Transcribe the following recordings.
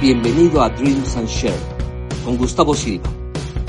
Bienvenido a Dreams and Share con Gustavo Silva,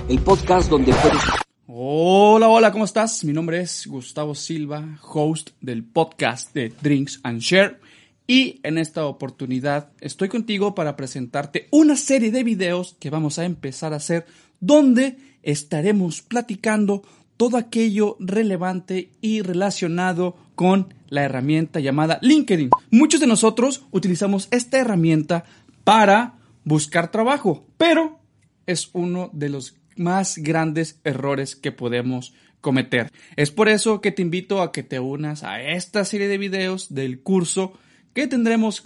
el podcast donde puedes... Hola, hola, ¿cómo estás? Mi nombre es Gustavo Silva, host del podcast de Drinks and Share. Y en esta oportunidad estoy contigo para presentarte una serie de videos que vamos a empezar a hacer donde estaremos platicando todo aquello relevante y relacionado con la herramienta llamada LinkedIn. Muchos de nosotros utilizamos esta herramienta para buscar trabajo, pero es uno de los más grandes errores que podemos cometer. Es por eso que te invito a que te unas a esta serie de videos del curso que tendremos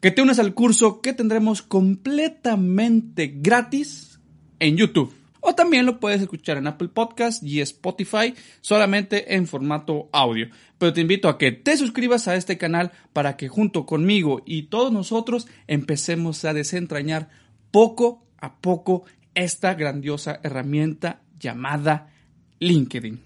que te unas al curso que tendremos completamente gratis en YouTube. O también lo puedes escuchar en Apple Podcast y Spotify solamente en formato audio. Pero te invito a que te suscribas a este canal para que junto conmigo y todos nosotros empecemos a desentrañar poco a poco esta grandiosa herramienta llamada LinkedIn.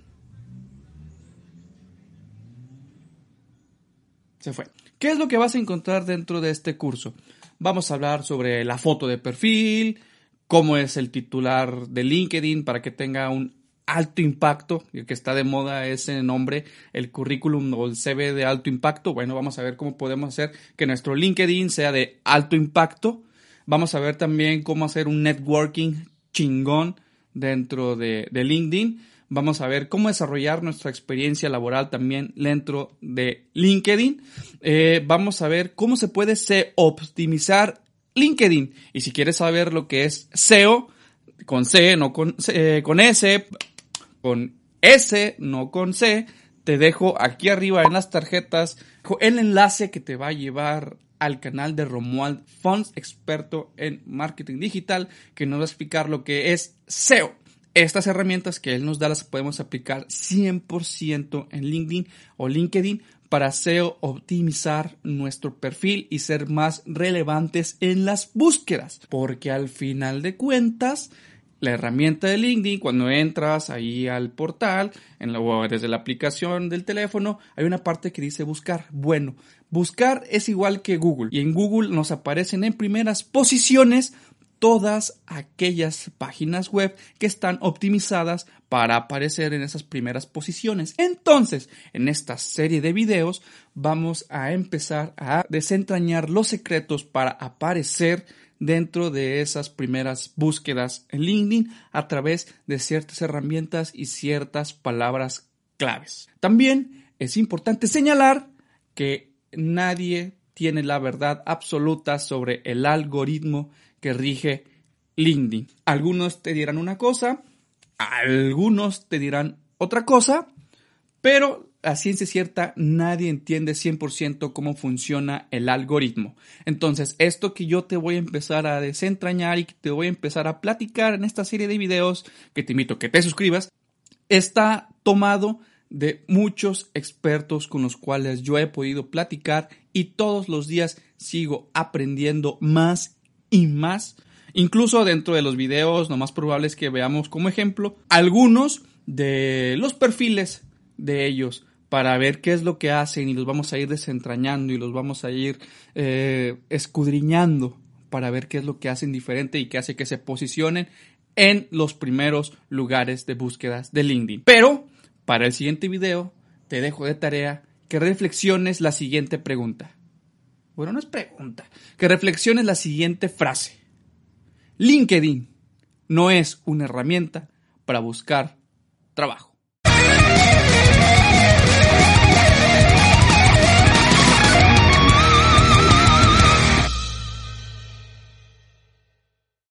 Se fue. ¿Qué es lo que vas a encontrar dentro de este curso? Vamos a hablar sobre la foto de perfil, cómo es el titular de LinkedIn para que tenga un alto impacto, el que está de moda ese nombre, el currículum o el CV de alto impacto. Bueno, vamos a ver cómo podemos hacer que nuestro LinkedIn sea de alto impacto. Vamos a ver también cómo hacer un networking chingón dentro de, LinkedIn. Vamos a ver cómo desarrollar nuestra experiencia laboral también dentro de LinkedIn. Eh, vamos a ver cómo se puede optimizar LinkedIn. Y si quieres saber lo que es SEO, con C, no con, eh, con S, con S, no con C, te dejo aquí arriba en las tarjetas el enlace que te va a llevar al canal de Romuald Fons, experto en marketing digital, que nos va a explicar lo que es SEO. Estas herramientas que él nos da las podemos aplicar 100% en LinkedIn o LinkedIn para SEO optimizar nuestro perfil y ser más relevantes en las búsquedas. Porque al final de cuentas, la herramienta de LinkedIn, cuando entras ahí al portal, en la, desde la aplicación del teléfono, hay una parte que dice buscar. Bueno, buscar es igual que Google y en Google nos aparecen en primeras posiciones todas aquellas páginas web que están optimizadas para aparecer en esas primeras posiciones. Entonces, en esta serie de videos vamos a empezar a desentrañar los secretos para aparecer dentro de esas primeras búsquedas en LinkedIn a través de ciertas herramientas y ciertas palabras claves. También es importante señalar que nadie tiene la verdad absoluta sobre el algoritmo que rige LinkedIn. Algunos te dirán una cosa, algunos te dirán otra cosa, pero a ciencia cierta nadie entiende 100% cómo funciona el algoritmo. Entonces, esto que yo te voy a empezar a desentrañar y que te voy a empezar a platicar en esta serie de videos, que te invito a que te suscribas, está tomado de muchos expertos con los cuales yo he podido platicar y todos los días sigo aprendiendo más y más. Incluso dentro de los videos, lo más probable es que veamos como ejemplo algunos de los perfiles de ellos para ver qué es lo que hacen y los vamos a ir desentrañando y los vamos a ir eh, escudriñando para ver qué es lo que hacen diferente y qué hace que se posicionen en los primeros lugares de búsquedas de LinkedIn. Pero para el siguiente video te dejo de tarea que reflexiones la siguiente pregunta. Bueno, no es pregunta. Que reflexiones la siguiente frase. LinkedIn no es una herramienta para buscar trabajo.